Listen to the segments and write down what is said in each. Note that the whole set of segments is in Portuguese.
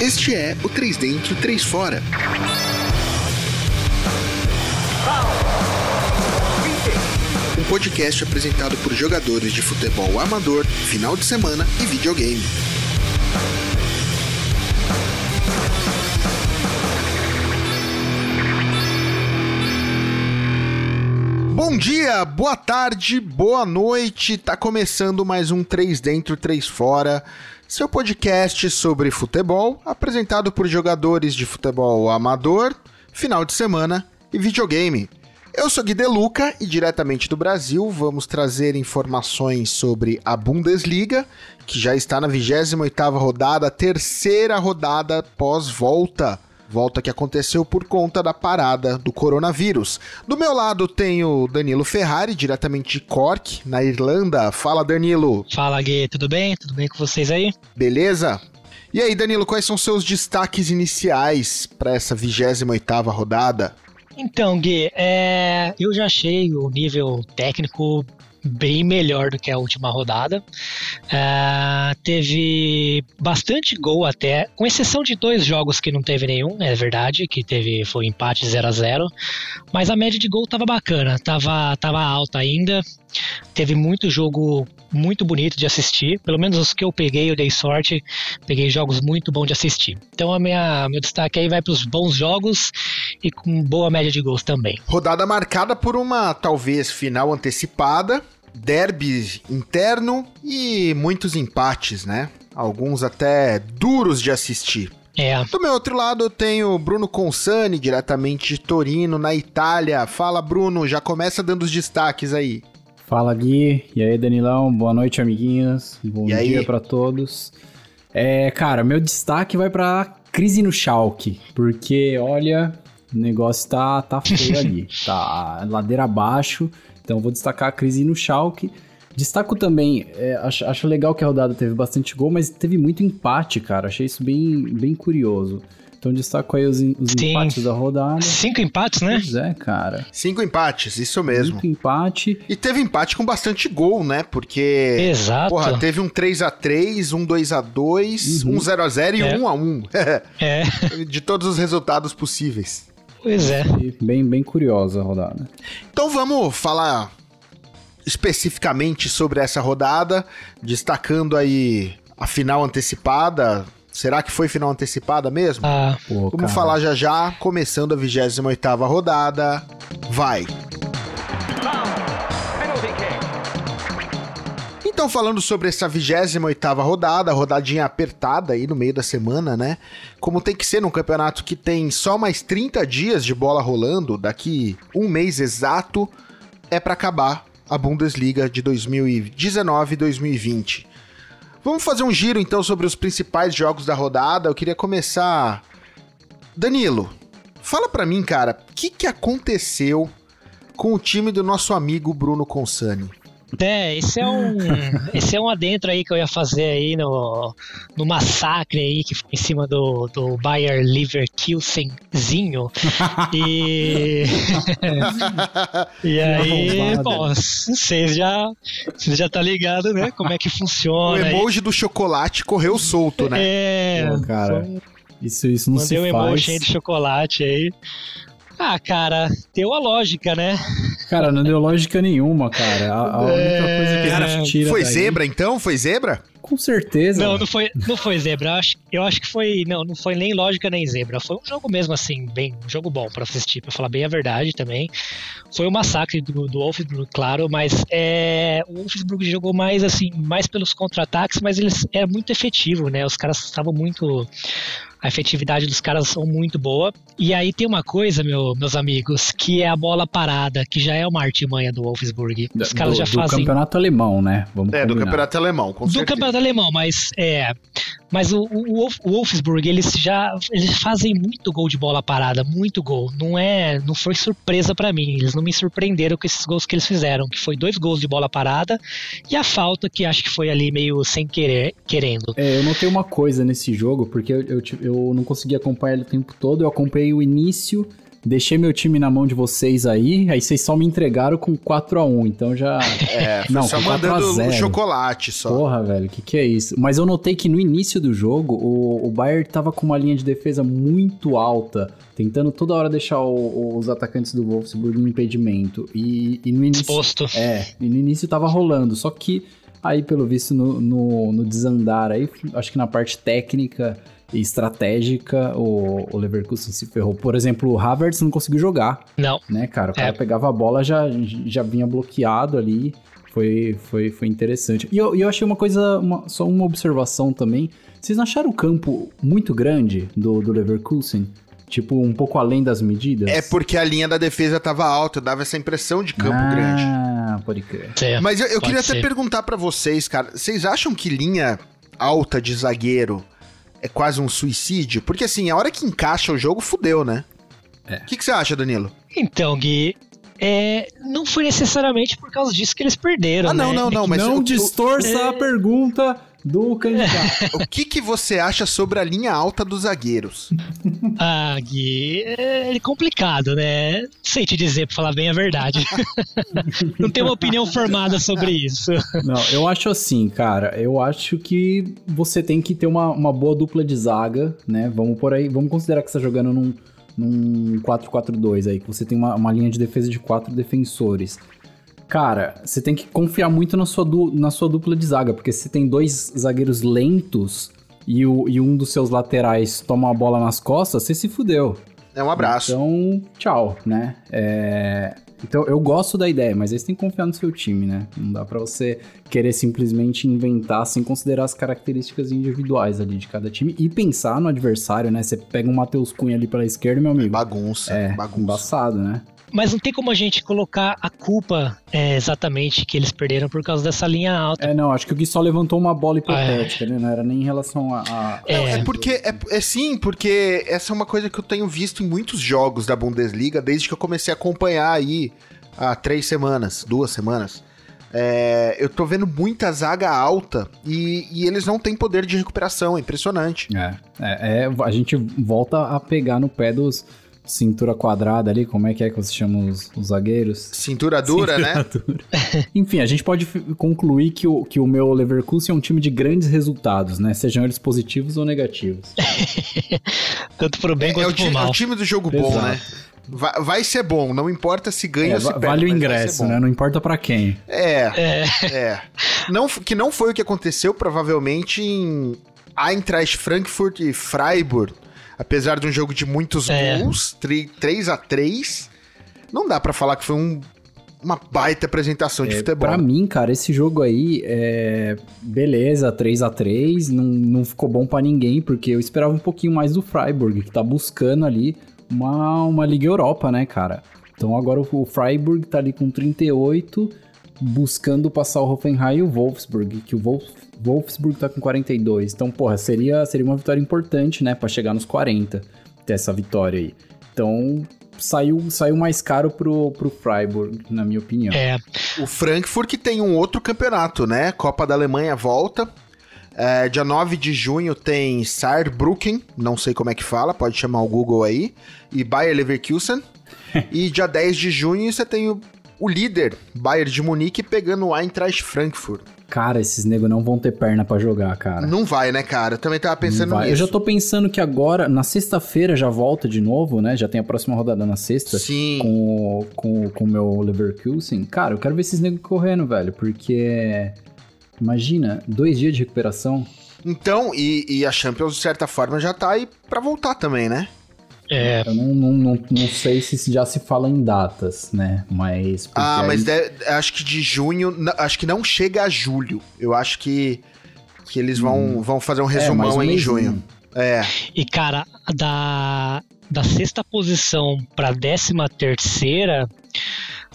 Este é o 3 Dentro, 3 Fora. Um podcast apresentado por jogadores de futebol amador, final de semana e videogame. Bom dia, boa tarde, boa noite. Tá começando mais um 3 Dentro, 3 Fora, seu podcast sobre futebol, apresentado por jogadores de futebol amador, final de semana e videogame. Eu sou Gui Deluca e diretamente do Brasil vamos trazer informações sobre a Bundesliga, que já está na 28ª rodada, terceira rodada pós-volta. Volta que aconteceu por conta da parada do coronavírus. Do meu lado tem o Danilo Ferrari, diretamente de Cork, na Irlanda. Fala, Danilo. Fala, Gui. Tudo bem? Tudo bem com vocês aí? Beleza? E aí, Danilo, quais são seus destaques iniciais para essa 28ª rodada? Então, Gui, é, eu já achei o nível técnico bem melhor do que a última rodada. Uh, teve bastante gol até, com exceção de dois jogos que não teve nenhum, é verdade, que teve foi empate 0 a 0 mas a média de gol tava bacana, tava, tava alta ainda. Teve muito jogo muito bonito de assistir, pelo menos os que eu peguei, eu dei sorte, peguei jogos muito bons de assistir. Então a minha meu destaque aí vai para os bons jogos e com boa média de gols também. Rodada marcada por uma talvez final antecipada, derby interno e muitos empates, né? Alguns até duros de assistir. É. Do meu outro lado eu tenho Bruno Consani, diretamente de Torino, na Itália. Fala, Bruno, já começa dando os destaques aí. Fala, Gui. E aí, Danilão? Boa noite, amiguinhos. Bom e dia para todos. É, cara, meu destaque vai pra crise no Schalke, porque, olha, o negócio tá, tá feio ali. Tá ladeira abaixo. Então vou destacar a crise no Schalke. Destaco também, é, acho, acho legal que a rodada teve bastante gol, mas teve muito empate, cara. Achei isso bem, bem curioso. Então destaco aí os, os empates da rodada. Cinco empates, né? Pois é, cara. Cinco empates, isso mesmo. Cinco empate. E teve empate com bastante gol, né? Porque. Exato. Porra, teve um 3x3, um 2x2, uhum. um 0x0 e é. um 1x1. é. De todos os resultados possíveis. Pois é. Bem, bem curiosa a rodada. Então vamos falar especificamente sobre essa rodada, destacando aí a final antecipada. Será que foi final antecipada mesmo? Ah, pô, Vamos cara. falar já já, começando a 28ª rodada. Vai! Então, falando sobre essa 28ª rodada, rodadinha apertada aí no meio da semana, né? Como tem que ser num campeonato que tem só mais 30 dias de bola rolando, daqui um mês exato, é para acabar a Bundesliga de 2019 e 2020. Vamos fazer um giro então sobre os principais jogos da rodada. Eu queria começar. Danilo, fala para mim, cara, o que, que aconteceu com o time do nosso amigo Bruno Consani? É, esse é um, esse é um adentro aí que eu ia fazer aí no, no massacre aí que foi em cima do, do Bayer Leverkusenzinho. E, e aí, bom, vocês já, vocês já tá ligado, né? Como é que funciona. O emoji aí. do chocolate correu solto, né? É, Pô, cara. Isso, isso não Mandei se um faz. emoji de chocolate aí. Ah, cara, deu a lógica, né? Cara, não deu lógica nenhuma, cara. A, a única é... coisa que a gente tira. Foi daí... zebra, então? Foi zebra? Com certeza. Não, não foi, não foi zebra. Eu acho, eu acho que foi. Não, não foi nem lógica nem zebra. Foi um jogo mesmo, assim, bem. Um jogo bom pra assistir, pra falar bem a verdade também. Foi um massacre do, do Wolfsburg, claro, mas é, o Wolfsburg jogou mais, assim, mais pelos contra-ataques, mas eles é muito efetivo, né? Os caras estavam muito a efetividade dos caras são muito boa. E aí tem uma coisa, meu, meus amigos, que é a bola parada, que já é uma artimanha do Wolfsburg. Os caras do, já do fazem. Do campeonato alemão, né? Vamos é, combinar. do campeonato alemão, com Do certeza. campeonato alemão, mas é. Mas o, o, o, Wolfsburg, eles já eles fazem muito gol de bola parada, muito gol. Não é, não foi surpresa para mim. Eles não me surpreenderam com esses gols que eles fizeram, que foi dois gols de bola parada e a falta que acho que foi ali meio sem querer, querendo. É, eu notei uma coisa nesse jogo, porque eu, eu, eu não consegui acompanhar ele o tempo todo. Eu acompanhei o início deixei meu time na mão de vocês aí, aí vocês só me entregaram com 4 a 1 então já... É, não, só mandando chocolate só. Porra, velho, o que que é isso? Mas eu notei que no início do jogo, o, o Bayern tava com uma linha de defesa muito alta, tentando toda hora deixar o, os atacantes do Wolfsburg em impedimento. E, e no início... Exposto. É, e no início tava rolando, só que aí, pelo visto, no, no, no desandar aí, acho que na parte técnica estratégica, o, o Leverkusen se ferrou. Por exemplo, o Havertz não conseguiu jogar. Não. Né, cara? O cara é. pegava a bola, já, já vinha bloqueado ali. Foi, foi, foi interessante. E eu, eu achei uma coisa, uma, só uma observação também. Vocês não acharam o campo muito grande do, do Leverkusen? Tipo, um pouco além das medidas? É porque a linha da defesa tava alta, dava essa impressão de campo ah, grande. Ah, pode crer. É, Mas eu, eu queria ser. até perguntar para vocês, cara. Vocês acham que linha alta de zagueiro é quase um suicídio? Porque assim, a hora que encaixa o jogo, fudeu, né? O é. que, que você acha, Danilo? Então, Gui, é, não foi necessariamente por causa disso que eles perderam. Ah, não, né? não, não, mas. Não distorça é... a pergunta do candidato. o que, que você acha sobre a linha alta dos zagueiros? Ah, Gui, é, complicado, né? Sei te dizer, pra falar bem a verdade. Não tenho uma opinião formada sobre isso. Não, eu acho assim, cara. Eu acho que você tem que ter uma, uma boa dupla de zaga, né? Vamos por aí, vamos considerar que você tá jogando num, num 4-4-2 aí, que você tem uma, uma linha de defesa de quatro defensores. Cara, você tem que confiar muito na sua, du na sua dupla de zaga, porque se tem dois zagueiros lentos e, o, e um dos seus laterais toma a bola nas costas, você se fudeu. É um abraço. Então, tchau, né? É... Então, eu gosto da ideia, mas aí você tem que confiar no seu time, né? Não dá para você querer simplesmente inventar sem considerar as características individuais ali de cada time e pensar no adversário, né? Você pega um Matheus Cunha ali pela esquerda, meu amigo. Bagunça. É, bagunça. embaçado, né? Mas não tem como a gente colocar a culpa é, exatamente que eles perderam por causa dessa linha alta. É, não, acho que o Gui só levantou uma bola hipotética, é. né? Não era nem em relação a. a... É. é porque. É, é sim, porque essa é uma coisa que eu tenho visto em muitos jogos da Bundesliga desde que eu comecei a acompanhar aí há três semanas, duas semanas. É, eu tô vendo muita zaga alta e, e, eles não têm poder de recuperação, é impressionante. É, é, é, a gente volta a pegar no pé dos, cintura quadrada ali, como é que é que você chama os, os zagueiros? Cintura dura, cintura né? Dura. Enfim, a gente pode concluir que o, que o meu Leverkusen é um time de grandes resultados, né? Sejam eles positivos ou negativos. Tanto pro bem é, quanto é pro mal. É o time do jogo Exato. bom, né? Vai, vai, ser bom, não importa se ganha é, ou se perde. Vale o ingresso, né? Não importa para quem. É, é. é. Não, que não foi o que aconteceu, provavelmente, em Eintracht Frankfurt e Freiburg apesar de um jogo de muitos é. gols, 3 a 3 não dá para falar que foi um, uma baita apresentação de é, futebol. Pra mim, cara, esse jogo aí, é... beleza, 3 a 3 não, não ficou bom para ninguém, porque eu esperava um pouquinho mais do Freiburg, que tá buscando ali uma, uma Liga Europa, né, cara? Então agora o Freiburg tá ali com 38, buscando passar o Hoffenheim e o Wolfsburg, que o Wolf, Wolfsburg tá com 42. Então, porra, seria, seria uma vitória importante, né, para chegar nos 40, ter essa vitória aí. Então, saiu, saiu mais caro pro, pro Freiburg, na minha opinião. É. O Frankfurt que tem um outro campeonato, né? Copa da Alemanha volta. É, dia 9 de junho tem Saarbrücken, não sei como é que fala, pode chamar o Google aí, e Bayer Leverkusen. e dia 10 de junho você tem o o líder, Bayern de Munique, pegando o Eintracht Frankfurt. Cara, esses negros não vão ter perna para jogar, cara. Não vai, né, cara? Eu também tava pensando nisso. Eu já tô pensando que agora, na sexta-feira, já volta de novo, né? Já tem a próxima rodada na sexta. Sim. Com, com, com o meu Leverkusen. Cara, eu quero ver esses negros correndo, velho, porque... Imagina, dois dias de recuperação. Então, e, e a Champions, de certa forma, já tá aí pra voltar também, né? É. Eu não, não, não, não, sei se já se fala em datas, né? Mas. Ah, mas deve, acho que de junho. Acho que não chega a julho. Eu acho que, que eles vão, hum. vão fazer um é, resumão é, em junho. É. E, cara, da, da sexta posição pra décima terceira,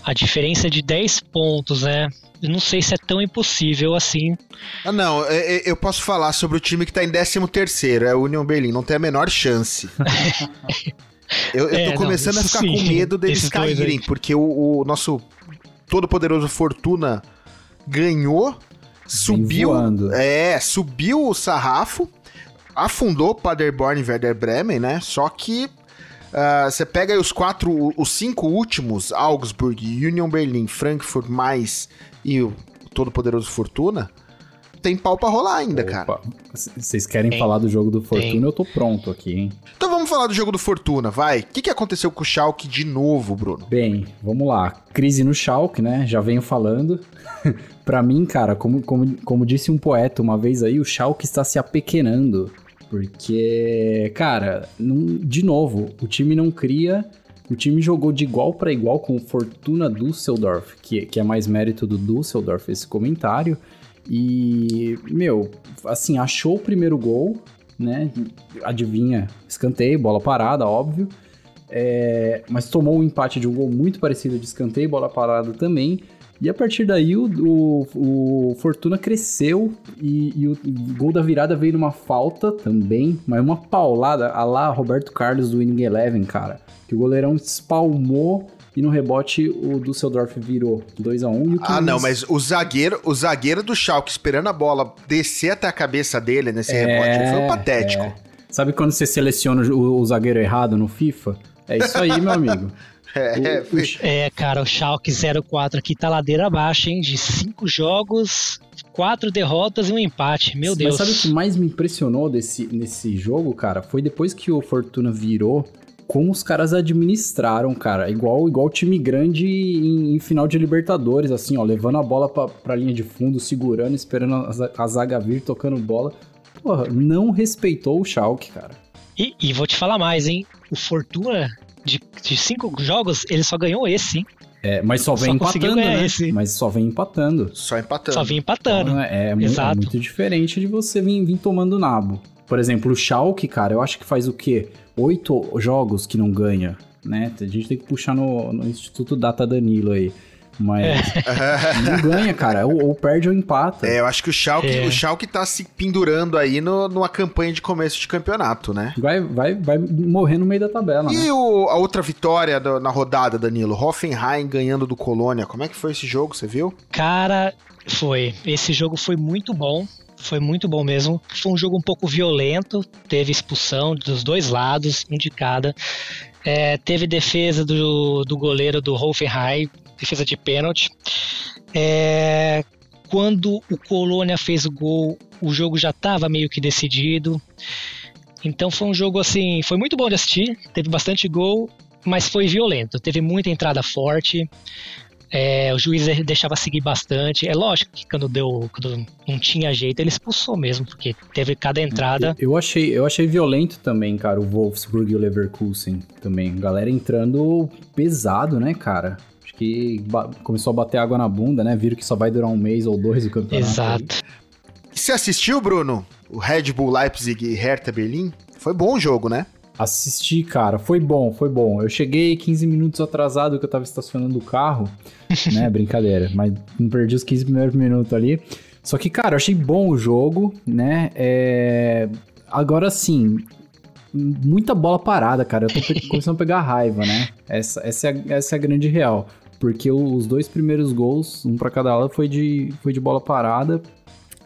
a diferença é de 10 pontos, né? Eu não sei se é tão impossível assim. Ah, não, é, é, eu posso falar sobre o time que tá em 13 terceiro, é o Union Berlin, não tem a menor chance. eu, eu é, tô começando não, a ficar sim, com medo deles caírem, porque o, o nosso todo-poderoso Fortuna ganhou, subiu, é, subiu o sarrafo, afundou Paderborn e Werder Bremen, né? Só que Uh, você pega aí os quatro, os cinco últimos, Augsburg, Union Berlin, Frankfurt, mais e o todo-poderoso Fortuna, tem pau pra rolar ainda, Opa. cara. Vocês querem tem. falar do jogo do Fortuna? Tem. Eu tô pronto aqui, hein? Então vamos falar do jogo do Fortuna, vai. O que, que aconteceu com o Schalke de novo, Bruno? Bem, vamos lá. Crise no Schalke, né? Já venho falando. pra mim, cara, como, como, como disse um poeta uma vez aí, o Schalke está se apequenando. Porque, cara, não, de novo, o time não cria o time jogou de igual para igual com o Fortuna Düsseldorf, que, que é mais mérito do Düsseldorf esse comentário. E, meu, assim, achou o primeiro gol, né? Adivinha, escanteio, bola parada, óbvio. É, mas tomou o um empate de um gol muito parecido de escanteio, bola parada também. E a partir daí o, o, o Fortuna cresceu e, e, o gol da virada veio numa falta também, mas uma paulada a lá Roberto Carlos do Winning Eleven, cara. Que o goleirão espalmou e no rebote o Düsseldorf virou 2 a 1 um, Ah, não, mas o zagueiro, o zagueiro do Schalke esperando a bola descer até a cabeça dele nesse é, rebote, foi um patético. É. Sabe quando você seleciona o, o zagueiro errado no FIFA? É isso aí, meu amigo. É, o, o, é, cara, o Schalke 04 aqui tá ladeira abaixo, hein? De cinco jogos, quatro derrotas e um empate. Meu Deus. Mas sabe o que mais me impressionou desse, nesse jogo, cara? Foi depois que o Fortuna virou como os caras administraram, cara. Igual igual time grande em, em, final de Libertadores, assim, ó, levando a bola pra, pra linha de fundo, segurando, esperando a, a zaga vir, tocando bola. Porra, não respeitou o Schalke, cara. E, e vou te falar mais, hein? O Fortuna, de, de cinco jogos, ele só ganhou esse, hein? É, mas só vem só empatando, né? Esse. Mas só vem empatando. Só empatando. Só vem empatando. Então, é, é, é, muito diferente de você vir, vir tomando nabo. Por exemplo, o Schalke, cara, eu acho que faz o quê? Oito jogos que não ganha, né? A gente tem que puxar no, no Instituto Data Danilo aí. Mas é. não ganha, cara. Ou, ou, perde ou empata. É, eu acho que o Schalke, é. o Schalke tá se pendurando aí no, numa campanha de começo de campeonato, né? Vai, vai, vai morrer no meio da tabela, E né? o, a outra vitória do, na rodada, Danilo? Hoffenheim ganhando do Colônia. Como é que foi esse jogo, você viu? Cara, foi. Esse jogo foi muito bom. Foi muito bom mesmo. Foi um jogo um pouco violento, teve expulsão dos dois lados, um de cada. É, teve defesa do, do goleiro do Hoffenheim, defesa de pênalti. É, quando o Colônia fez o gol, o jogo já estava meio que decidido. Então foi um jogo assim, foi muito bom de assistir, teve bastante gol, mas foi violento, teve muita entrada forte. É, o juiz deixava seguir bastante. É lógico que quando deu, quando não tinha jeito, ele expulsou mesmo, porque teve cada entrada. Eu, achei, eu achei violento também, cara, o Wolfsburg e o Leverkusen também. Galera entrando pesado, né, cara? Que começou a bater água na bunda, né? Viram que só vai durar um mês ou dois o campeonato. Exato. Você assistiu, Bruno? O Red Bull Leipzig e Hertha Berlim? Foi bom o jogo, né? Assisti, cara, foi bom, foi bom. Eu cheguei 15 minutos atrasado que eu tava estacionando o carro, né? Brincadeira, mas não perdi os 15 primeiros minutos ali. Só que, cara, eu achei bom o jogo, né? É... Agora sim, muita bola parada, cara. Eu tô começando a pegar raiva, né? Essa, essa, é, essa é a grande real. Porque os dois primeiros gols, um para cada lado, foi de, foi de bola parada,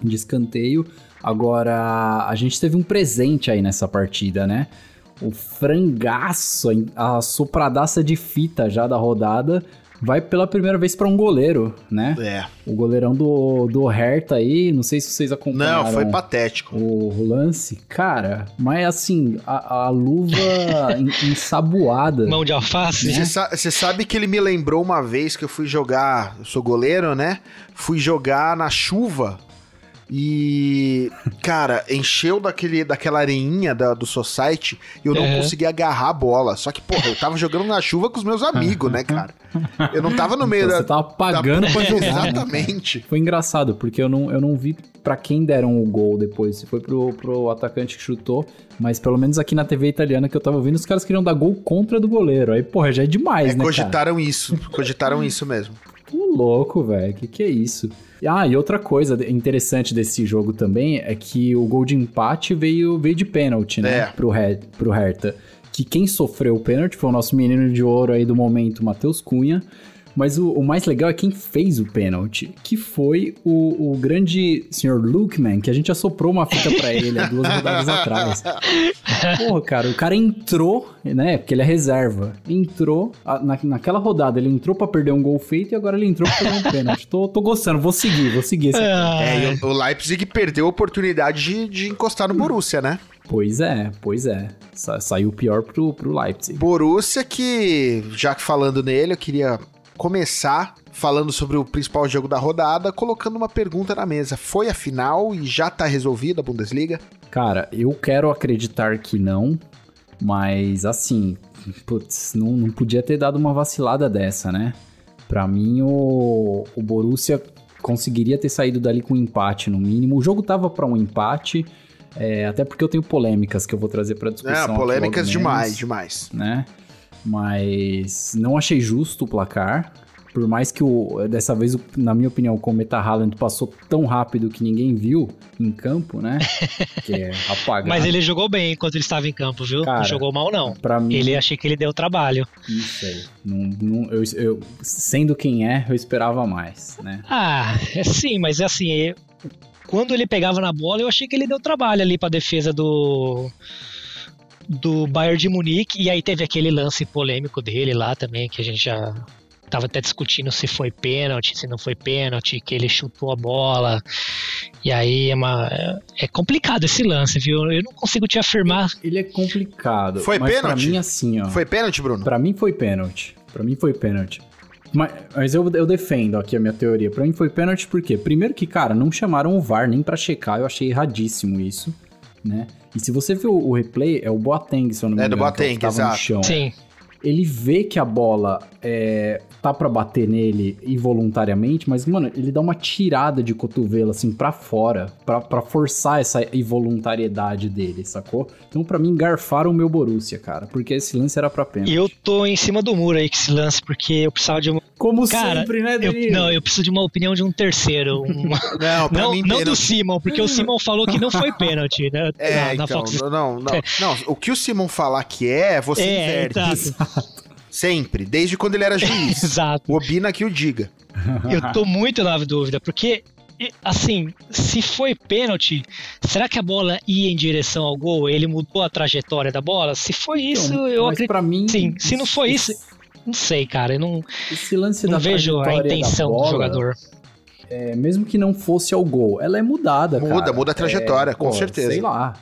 de escanteio. Agora, a gente teve um presente aí nessa partida, né? o frangaço, a sopradaça de fita já da rodada, vai pela primeira vez para um goleiro, né? É. O goleirão do, do Hertha aí, não sei se vocês acompanharam. Não, foi patético. O, lance, cara, mas assim, a, a luva ensaboada. Mão de alface. Você, né? sa sabe que ele me lembrou uma vez que eu fui jogar, eu sou goleiro, né? Fui jogar na chuva e, cara, encheu daquele, daquela areinha da, do Society e eu não é. consegui agarrar a bola. Só que, porra, eu tava jogando na chuva com os meus amigos, né, cara? Eu não tava no meio então, da. Você tava pagando da... pra jogar. Exatamente. Foi engraçado, porque eu não, eu não vi para quem deram o gol depois. Se foi pro, pro atacante que chutou, mas pelo menos aqui na TV italiana que eu tava ouvindo, os caras queriam dar gol contra do goleiro. Aí, porra, já é demais, é, né? Cogitaram cara? isso. Cogitaram isso mesmo. Tô louco, velho. Que que é isso? Ah, e outra coisa interessante desse jogo também é que o gol de empate veio, veio de pênalti, né? É. Pro, Her pro Hertha. Que quem sofreu o pênalti foi o nosso menino de ouro aí do momento, Matheus Cunha. Mas o, o, mais legal é quem fez o pênalti, que foi o, o grande senhor Lukeman, que a gente assoprou uma fita pra ele há duas rodadas atrás. Porra, cara, o cara entrou, né? Porque ele é reserva. Entrou, na, naquela rodada, ele entrou pra perder um gol feito e agora ele entrou pra perder um pênalti. Tô, tô gostando, vou seguir, vou seguir esse É, e o, o Leipzig perdeu a oportunidade de, de encostar no Borussia, né? Pois é, pois é. Sa saiu pior pro, pro Leipzig. Borussia que, já que falando nele, eu queria começar falando sobre o principal jogo da rodada, colocando uma pergunta na mesa. Foi a final e já tá resolvida a Bundesliga? Cara, eu quero acreditar que não, mas assim, putz, não, não podia ter dado uma vacilada dessa, né? Pra mim, o, o Borussia conseguiria ter saído dali com um empate no mínimo. O jogo tava para um empate, é, até porque eu tenho polêmicas que eu vou trazer para discussão. É, polêmicas demais, demais. Né? Mas não achei justo o placar. Por mais que o, dessa vez, na minha opinião, o Cometa Haaland passou tão rápido que ninguém viu em campo, né? que é apagado. Mas ele jogou bem enquanto ele estava em campo, viu? Cara, não jogou mal, não. Pra mim, ele achei que ele deu trabalho. Isso aí. Não, não, eu, eu, sendo quem é, eu esperava mais, né? Ah, é sim, mas é assim, quando ele pegava na bola, eu achei que ele deu trabalho ali pra defesa do do Bayern de Munique e aí teve aquele lance polêmico dele lá também que a gente já tava até discutindo se foi pênalti, se não foi pênalti, que ele chutou a bola. E aí é uma é complicado esse lance, viu? Eu não consigo te afirmar. Ele é complicado. Foi mas pênalti? Pra mim assim, ó. Foi pênalti, Bruno? Pra mim foi pênalti. Pra mim foi pênalti. Mas, mas eu, eu, defendo aqui a minha teoria. Pra mim foi pênalti porque, primeiro que, cara, não chamaram o VAR nem pra checar, eu achei erradíssimo isso, né? E se você viu o replay, é o Boateng, se eu não me engano. É do Boateng, que exato. No chão. Sim. Ele vê que a bola é, tá para bater nele involuntariamente, mas, mano, ele dá uma tirada de cotovelo, assim, para fora, para forçar essa involuntariedade dele, sacou? Então, para mim, garfaram o meu Borussia, cara, porque esse lance era pra pênalti. E eu tô em cima do muro aí com esse lance, porque eu precisava de uma. Como cara, sempre, né, eu, Não, eu preciso de uma opinião de um terceiro. Um... não, não, mim, não do Simon, porque o Simon falou que não foi pênalti, né? É, na, na então, Fox. Não, não, não. O que o Simon falar que é, você é, inverte. Exato. Sempre, desde quando ele era juiz. Exato. O Obina que o diga. Eu tô muito na dúvida, porque assim, se foi pênalti, será que a bola ia em direção ao gol? Ele mudou a trajetória da bola? Se foi então, isso, então, eu acredito. Pra mim, sim. Se não foi isso, não sei, cara. Eu não, esse lance não da vejo a intenção bola, do jogador. É, mesmo que não fosse ao gol, ela é mudada, muda, cara. Muda a trajetória, é, com pô, certeza. Sei lá.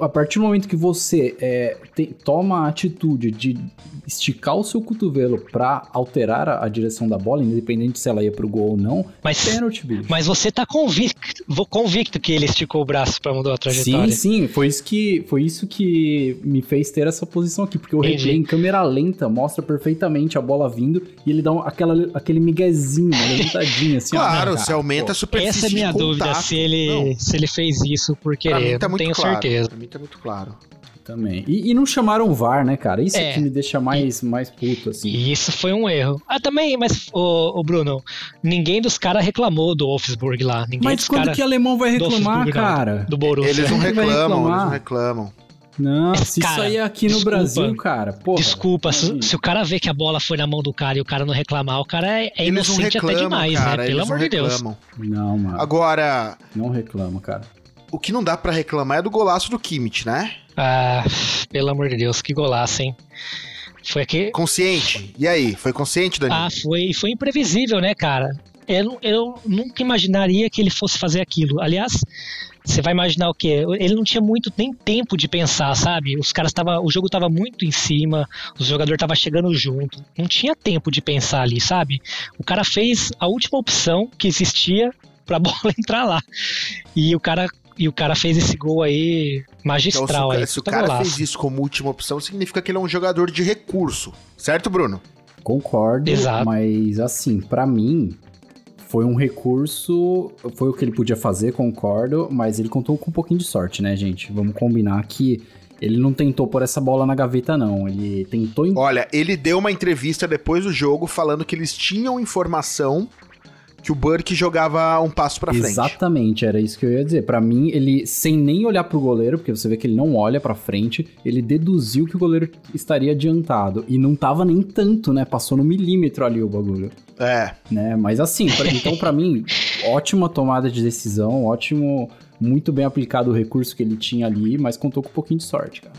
A partir do momento que você é, tem, toma a atitude de esticar o seu cotovelo para alterar a, a, direção da bola, independente se ela ia pro gol ou não, mas, é pênalti, bicho. Mas você tá convicto, convicto que ele esticou o braço para mudar a trajetória. Sim, sim, foi isso que foi isso que me fez ter essa posição aqui, porque o Entendi. replay em câmera lenta mostra perfeitamente a bola vindo e ele dá um, aquela, aquele miguezinho, uma levantadinha assim. claro, ó, você aumenta a superfície Essa é a minha dúvida, se ele, se ele fez isso por querer, tá tenho claro. certeza. Pra mim tá muito claro. Também. E, e, não chamaram o VAR, né, cara? Isso é, que me deixa mais, mais puto, assim. Isso foi um erro. Ah, também, mas, o, o Bruno, ninguém dos caras reclamou do Wolfsburg lá. Ninguém mas quando que alemão vai reclamar, cara? Do, do Borussia. Eles não reclamam, eles não reclamam. Não, se cara, isso aí é aqui desculpa, no Brasil, cara, porra. Desculpa, se, se, o cara vê que a bola foi na mão do cara e o cara não reclamar, o cara é, é inocente reclamam, até demais, cara, né? Pelo amor de Deus. Não, mano. Agora... Não reclama, cara. O que não dá para reclamar é do golaço do Kimmich, né? Ah, pelo amor de Deus, que golaço, hein? Foi aqui. Consciente. E aí, foi consciente, Danilo? Ah, foi, foi imprevisível, né, cara? Eu, eu nunca imaginaria que ele fosse fazer aquilo. Aliás, você vai imaginar o quê? Ele não tinha muito nem tempo de pensar, sabe? Os caras tava, o jogo tava muito em cima, o jogador tava chegando junto. Não tinha tempo de pensar ali, sabe? O cara fez a última opção que existia pra bola entrar lá. E o cara e o cara fez esse gol aí magistral. Então, se o cara, aí, se o cara fez isso como última opção, significa que ele é um jogador de recurso. Certo, Bruno? Concordo, Exato. mas assim, para mim, foi um recurso, foi o que ele podia fazer, concordo, mas ele contou com um pouquinho de sorte, né, gente? Vamos combinar que ele não tentou pôr essa bola na gaveta, não. Ele tentou. Olha, ele deu uma entrevista depois do jogo falando que eles tinham informação que o Burke jogava um passo para frente. Exatamente, era isso que eu ia dizer. Para mim, ele sem nem olhar pro goleiro, porque você vê que ele não olha para frente, ele deduziu que o goleiro estaria adiantado e não tava nem tanto, né? Passou no milímetro ali o bagulho. É. Né? Mas assim, pra, então para mim, ótima tomada de decisão, ótimo, muito bem aplicado o recurso que ele tinha ali, mas contou com um pouquinho de sorte, cara.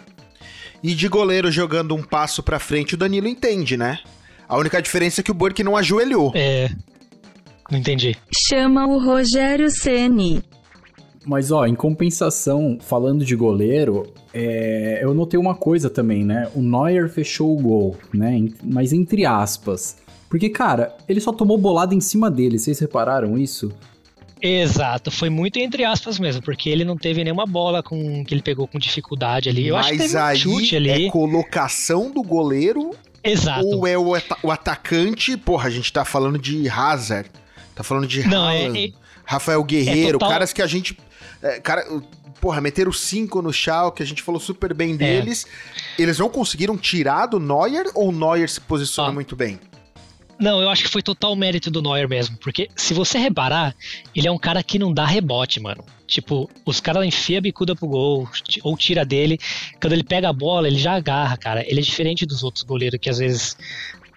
E de goleiro jogando um passo para frente, o Danilo entende, né? A única diferença é que o Burke não ajoelhou. É. Não entendi. Chama o Rogério Ceni. Mas, ó, em compensação, falando de goleiro, é, eu notei uma coisa também, né? O Neuer fechou o gol, né? Mas entre aspas. Porque, cara, ele só tomou bolada em cima dele. Vocês repararam isso? Exato, foi muito entre aspas mesmo, porque ele não teve nenhuma bola com que ele pegou com dificuldade ali. Eu Mas acho que teve aí um chute ali. é colocação do goleiro Exato. ou é o, ata- o atacante? Porra, a gente tá falando de Hazard, tá falando de Não, é- Haaland, é- Rafael Guerreiro, total- caras que a gente... é, cara, porra, meteram cinco no Schalke, a gente falou super É. bem deles. Eles não conseguiram tirar do Neuer ou o Neuer se posiciona Ah. muito bem? Não, eu acho que foi total mérito do Neuer mesmo. Porque se você reparar, ele é um cara que não dá rebote, mano. Tipo, os caras enfiam a bicuda pro gol, ou tira dele. Quando ele pega a bola, ele já agarra, cara. Ele é diferente dos outros goleiros que às vezes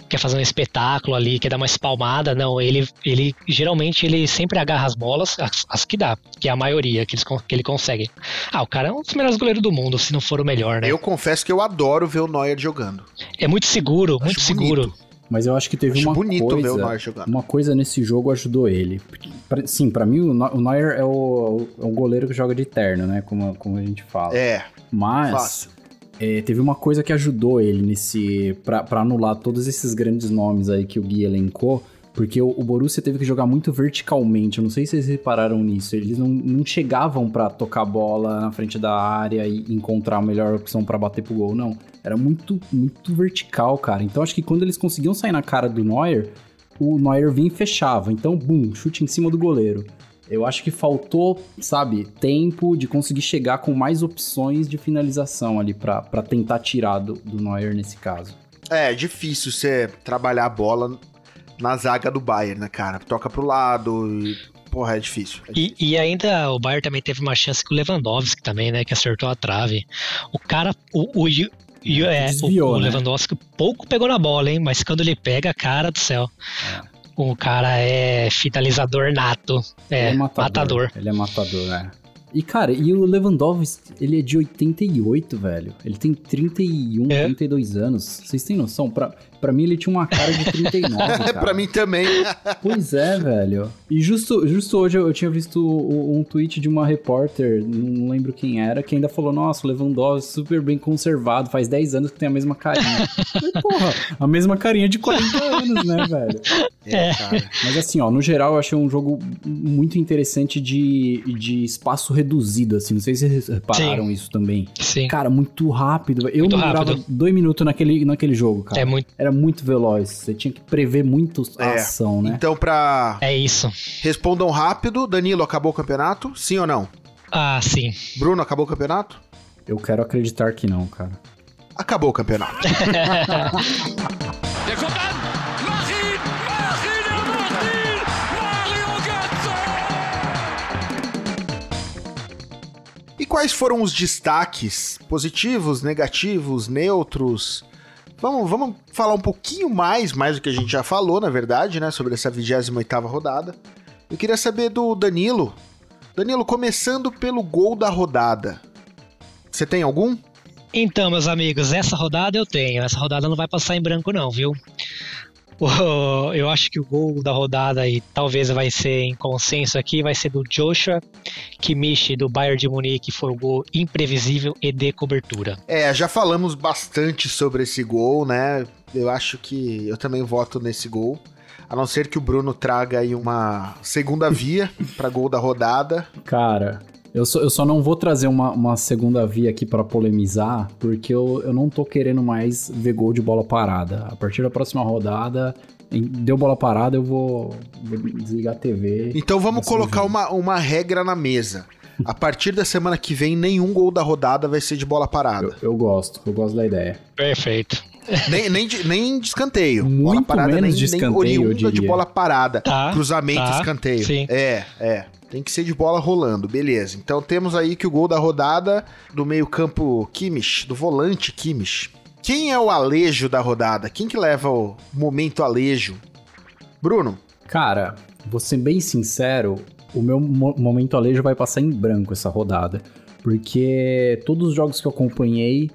quer fazer um espetáculo ali, quer dar uma espalmada. Não, ele, ele geralmente ele sempre agarra as bolas, as, as que dá, que é a maioria que, eles, que ele consegue. Ah, o cara é um dos melhores goleiros do mundo, se não for o melhor, né? Eu confesso que eu adoro ver o Neuer jogando. É muito seguro, muito Acho seguro. bonito. Mas eu acho que teve Acho uma bonito ver o coisa... Neuer jogando. Uma coisa nesse jogo ajudou ele. Pra- sim, pra mim o Neuer é o, é o goleiro que joga de terno, né? Como, como a gente fala. É, Mas fácil. É, teve uma coisa que ajudou ele nesse. Pra anular todos esses grandes nomes aí que o Gui elencou. Porque o, o Borussia teve que jogar muito verticalmente. Eu não sei se vocês repararam nisso. Eles não, não chegavam pra tocar a bola na frente da área e encontrar a melhor opção pra bater pro gol, não. Era muito, muito vertical, cara. Então acho que quando eles conseguiam sair na cara do Neuer, o Neuer vinha e fechava. Então, bum, chute em cima do goleiro. Eu acho que faltou, sabe, tempo de conseguir chegar com mais opções de finalização ali pra pra tentar tirar do, do Neuer nesse caso. É, é difícil você trabalhar a bola na zaga do Bayern, né, cara? Toca pro lado e. Porra, é difícil. É E, e ainda o Bayern também teve uma chance com o Lewandowski também, né? Que acertou a trave. O cara, o, o, é, Desviou, o, o né? Lewandowski pouco pegou na bola, hein? Mas quando ele pega, cara do céu. O cara é finalizador nato. É, Ele matador. Ele é matador, é. E, cara, e o Lewandowski, ele é de 88, velho. Ele tem 31, É. 32 anos. Vocês têm noção? Pra, pra mim, ele tinha uma cara de 39, cara. pra mim também. Pois é, velho. E justo, justo hoje eu, eu tinha visto um tweet de uma repórter, não lembro quem era, que ainda falou: Nossa, o Lewandowski super bem conservado, faz 10 anos que tem a mesma carinha. Falei, Porra, a mesma carinha de 40 anos, né, velho? É, cara. Mas assim, ó, no geral eu achei um jogo muito interessante de, de espaço reduzido, assim. Não sei se vocês repararam isso também. Sim. Cara, muito rápido. Eu Muito não durava rápido. dois minutos naquele, naquele jogo, cara. É muito. Era muito veloz. Você tinha que prever muito a É. ação, né? Então, pra. É isso. Respondam rápido. Danilo, acabou o campeonato? Sim ou não? Ah, sim. Bruno, acabou o campeonato? Eu quero acreditar que não, cara. Acabou o campeonato. E quais foram os destaques? Positivos, negativos, neutros? Vamos, vamos falar um pouquinho mais, mais do que a gente já falou, na verdade, né? Sobre essa 28ª rodada. Eu queria saber do Danilo. Danilo, começando pelo gol da rodada. Você tem algum? Então, meus amigos, essa rodada eu tenho. Essa rodada não vai passar em branco, não, viu? Eu acho que o gol da rodada, e talvez vai ser em consenso aqui, vai ser do Joshua Kimmich, do Bayern de Munique. Foi o gol imprevisível e de cobertura. É, já falamos bastante sobre esse gol, né? Eu acho que eu também voto nesse gol. A não ser que o Bruno traga aí uma segunda via para gol da rodada. Cara, eu só, eu só não vou trazer uma, uma segunda via aqui pra polemizar, porque eu, eu não tô querendo mais ver gol de bola parada. A partir da próxima rodada, em- deu bola parada, eu vou, vou desligar a TV. Então vamos colocar uma, uma regra na mesa. A partir da semana que vem, nenhum gol da rodada vai ser de bola Eu, parada. eu gosto, eu gosto da ideia. Perfeito. nem, nem, de, nem de escanteio. Muito bola parada, menos nem, de nem escanteio, eu oriunda de bola parada. Tá, cruzamento, tá, escanteio. sim. É, é. Tem que ser de bola rolando, beleza. Então temos aí que o gol da rodada do meio-campo Kimmich, do volante Kimmich. Quem é o alejo da rodada? Quem que leva o momento alejo? Bruno, Cara, vou ser bem sincero, o meu mo- momento alejo vai passar em branco essa rodada. Porque todos os jogos que eu acompanhei,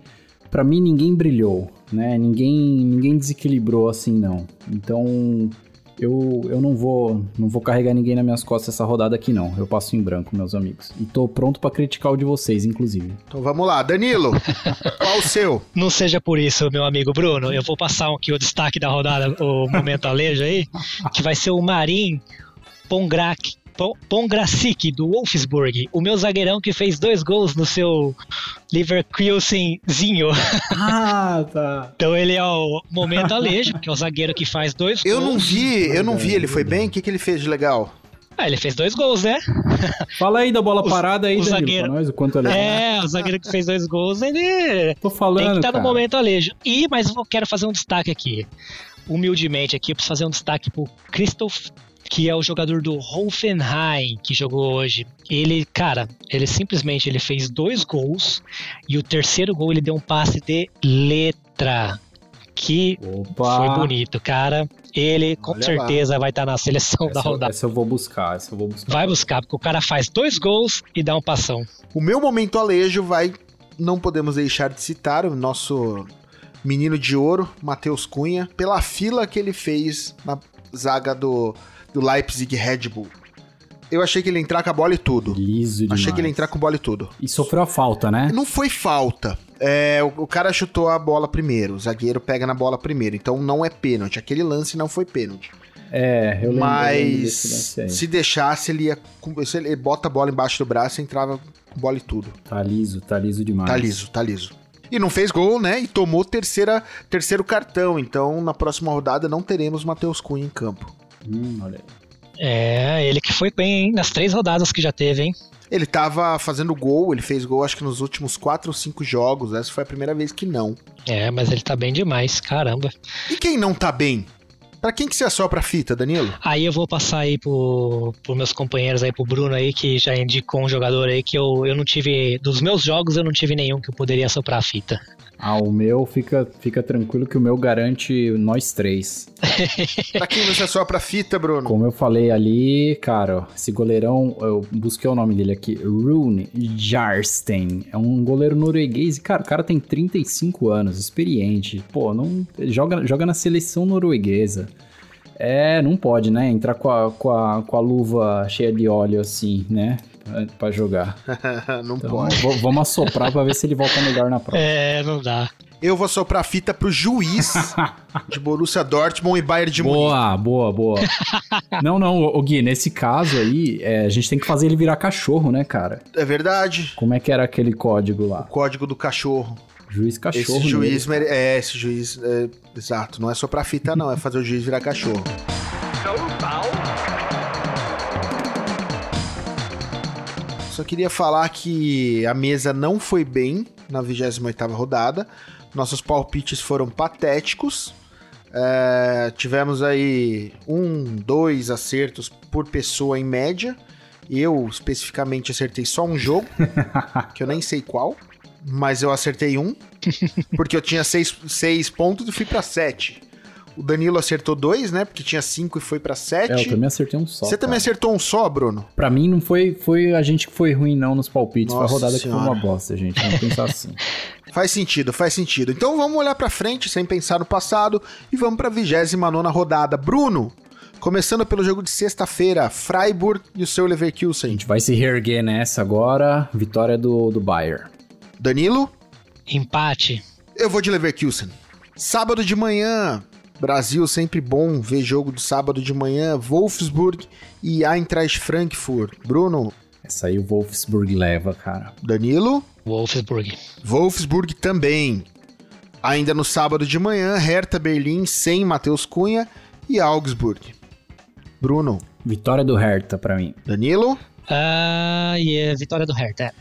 pra mim ninguém brilhou, né? Ninguém, ninguém desequilibrou assim, não. Então, eu, eu não vou não vou carregar ninguém nas minhas costas essa rodada aqui, não. Eu passo em branco, meus amigos. E tô pronto pra criticar o de vocês, inclusive. então vamos lá. Danilo, qual o seu? Não seja por isso, meu amigo Bruno. Eu vou passar aqui o destaque da rodada, o momento alejo aí, que vai ser o Marin Pongrak. Pon- Pongracic, do Wolfsburg, o meu zagueirão que fez dois gols no seu Leverkusenzinho. Ah, tá. Então ele é o momento alejo, que é o zagueiro que faz dois Eu gols. não vi, eu não vi. Ele foi bem? O que, que ele fez de legal? Ah, ele fez dois gols, né? Fala aí da bola O- parada aí, o Danilo, zagueiro- pra nós, o quanto ele é. É, o zagueiro que fez dois gols, ele Tô falando, tem que estar no cara. momento alejo. E, mas eu quero fazer um destaque aqui. Humildemente aqui, eu preciso fazer um destaque pro Christoph, que é o jogador do Hoffenheim, que jogou hoje. Ele, cara, ele simplesmente ele fez dois gols e o terceiro gol ele deu um passe de letra. Que Opa. foi bonito, cara. Ele com Olha lá. certeza vai estar na seleção da Essa, rodada. essa eu vou buscar, essa eu vou buscar. Vai buscar, porque o cara faz dois gols e dá um passão. O meu momento alejo vai. Não podemos deixar de citar o nosso menino de ouro, Matheus Cunha, pela fila que ele fez na zaga do, do Leipzig Red Bull. Eu achei que ele ia entrar com a bola e tudo. Liso demais. Achei que ele ia entrar com bola e tudo. E sofreu a falta, né? Não foi falta. É, o, o cara chutou a bola primeiro, o zagueiro pega na bola primeiro, então não é pênalti. Aquele lance não foi pênalti. É, eu lembro, lembro Mas aí. se deixasse, ele ia. Se ele bota a bola embaixo do braço, entrava com bola e tudo. Tá liso, tá liso demais. Tá liso, tá liso. E não fez gol, né? E tomou terceira, terceiro cartão. Então, na próxima rodada, não teremos Matheus Cunha em campo. Hum, olha aí. É, ele que foi bem, hein? Nas três rodadas que já teve, hein? Ele tava fazendo gol, ele fez gol acho que nos últimos quatro ou cinco jogos. Essa foi a primeira vez que não. É, mas ele tá bem demais, caramba. E quem não tá bem? Pra quem que você assopra a fita, Danilo? Aí eu vou passar aí pro, pro meus companheiros aí, pro Bruno aí, que já indicou um jogador aí que eu, eu não tive. Dos meus jogos, eu não tive nenhum que eu poderia soprar a fita. Ah, o meu, fica, fica tranquilo que o meu garante nós três. Pra quem você assopra a fita, Bruno? Como eu falei ali, cara, esse goleirão, eu busquei o nome dele aqui, Rune Jarstein. É um goleiro norueguês e, cara, o cara tem 35 anos, experiente. Pô, não joga, joga na seleção norueguesa. É, não pode, né? Entrar com a, com a, com a luva cheia de óleo assim, né? Pra, pra jogar. não Então, pode. v- vamos assoprar pra ver se ele volta melhor na prova. É, não dá. Eu vou soprar a fita pro juiz de Borussia Dortmund e Bayern de Munique. Boa, boa, boa. não, não, ô ô Gui, nesse caso aí, é, a gente tem que fazer ele virar cachorro, né, cara? É verdade. Como é que era aquele código lá? Código do cachorro. Juiz cachorro. esse juiz mere... É, esse juiz. é, Exato. Não é soprar a fita, não. É fazer o juiz virar cachorro. Só queria falar que a mesa não foi bem na 28ª rodada. Nossos palpites foram patéticos. É, tivemos aí um, dois acertos por pessoa em média. Eu especificamente acertei só um jogo, que eu nem sei qual, mas eu acertei um, porque eu tinha seis, seis pontos e fui pra sete. O Danilo acertou dois, né? Porque tinha cinco e foi pra É, eu sete. também acertei um só. Você também cara. acertou um só, Bruno? Pra mim não foi, foi a gente que foi ruim não nos palpites, foi Nossa a rodada que foi Senhora. uma bosta, gente. Vamos pensar assim. Faz sentido, faz sentido. Então vamos olhar pra frente sem pensar no passado e vamos pra 29 rodada. Bruno, começando pelo jogo de sexta-feira, Freiburg e o seu A Leverkusen. gente vai se reerguer nessa agora. Vitória do, do Bayern. Danilo, Empate. eu vou de Leverkusen. Sábado de manhã, Brasil sempre bom ver jogo de sábado de manhã, Wolfsburg e Eintracht Frankfurt. Bruno, Essa aí o Wolfsburg leva, cara. Danilo, Wolfsburg. Wolfsburg também. Ainda no sábado de manhã, Hertha Berlim sem Matheus Cunha e Augsburg. Bruno, Vitória do Hertha pra mim. Danilo, Ah, e é vitória do Hertha.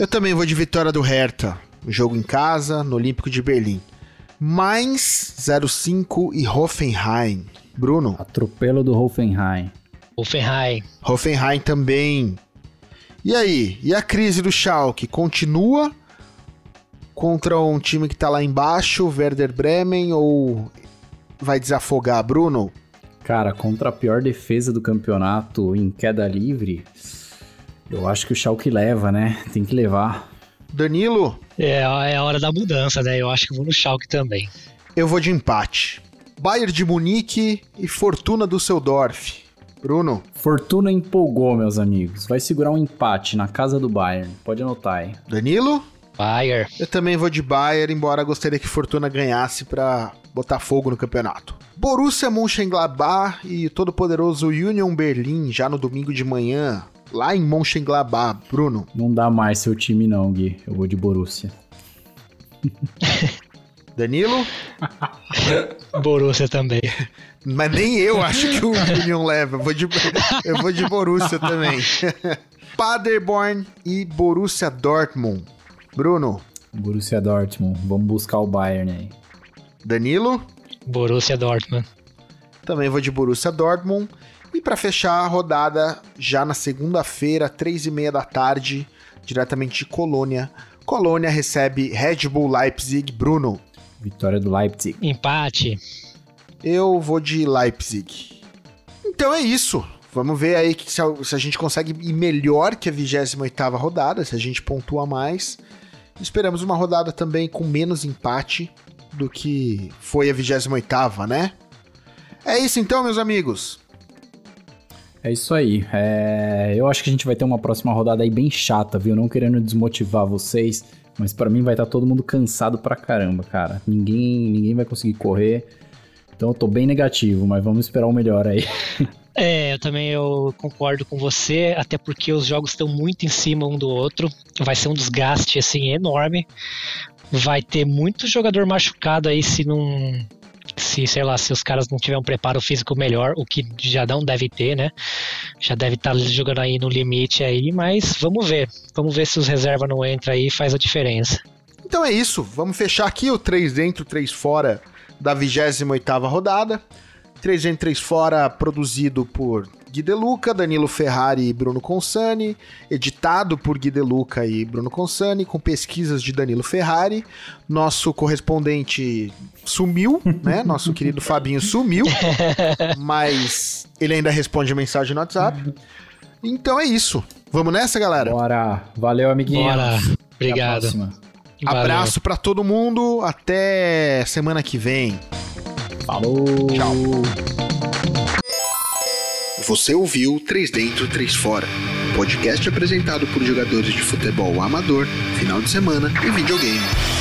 eu também vou de vitória do Hertha. O jogo em casa, no Olímpico de Berlim. Mainz 05 e Hoffenheim. Bruno? Atropelo do Hoffenheim. Hoffenheim. Hoffenheim também. E aí? E a crise do Schalke? Continua contra um time que tá lá embaixo, Werder Bremen, ou vai desafogar, Bruno? Cara, contra a pior defesa do campeonato em queda livre, eu acho que o Schalke leva, né? Tem que levar. Danilo? É, é a hora da mudança, né? Eu acho que vou no Schalke também. Eu vou de empate. Bayern de Munique e Fortuna Düsseldorf. Bruno? Fortuna empolgou, meus amigos. Vai segurar um empate na casa do Bayern. Pode anotar aí. Danilo? Bayern. Eu também vou de Bayern, embora gostaria que Fortuna ganhasse para botar fogo no campeonato. Borussia Mönchengladbach e todo poderoso Union Berlin já no domingo de manhã, lá em Mönchengladbach. Bruno? Não dá mais seu time não, Gui. Eu vou de Borussia. Danilo? Borussia também. Mas nem eu acho que o Union leva. Eu vou de, eu vou de Borussia também. Paderborn e Borussia Dortmund. Bruno? Borussia Dortmund. Vamos buscar o Bayern aí. Danilo? Borussia Dortmund. Também vou de Borussia Dortmund. E para fechar a rodada, já na segunda-feira, três e meia da tarde, diretamente de Colônia. Colônia recebe Red Bull Leipzig. Bruno? Vitória do Leipzig. Empate. Eu vou de Leipzig. Então é isso. Vamos ver aí se a, se a gente consegue ir melhor que a 28ª rodada, se a gente pontua mais. Esperamos uma rodada também com menos empate do que foi a 28ª, né? É isso então, meus amigos. É isso aí. É... Eu acho que a gente vai ter uma próxima rodada aí bem chata, viu? Não querendo desmotivar vocês, mas para mim vai estar tá todo mundo cansado pra caramba, cara. Ninguém, ninguém vai conseguir correr. Então eu tô bem negativo, mas vamos esperar o melhor aí. É, eu também eu concordo com você, até porque os jogos estão muito em cima um do outro. Vai ser um desgaste assim enorme. Vai ter muito jogador machucado aí se não se, sei lá, se os caras não tiverem um preparo físico melhor, o que já não deve ter, né? Já deve estar tá jogando aí no limite aí, mas vamos ver. Vamos ver se os reservas não entram aí e faz a diferença. Então é isso, vamos fechar aqui o 3 dentro, 3 fora da 28ª rodada. 3 dentro, 3 fora, produzido por Gui Deluca, Danilo Ferrari e Bruno Consani, editado por Gui Deluca e Bruno Consani, com pesquisas de Danilo Ferrari. Nosso correspondente sumiu, né? Nosso querido Fabinho sumiu, mas ele ainda responde mensagem no WhatsApp. Então é isso. Vamos nessa, galera? Bora. Valeu, amiguinho. Bora. Obrigado. Abraço para todo mundo. Até semana que vem. Falou. Tchau. Você ouviu 3 Dentro, 3 Fora. Podcast apresentado por jogadores de futebol amador, final de semana e videogame.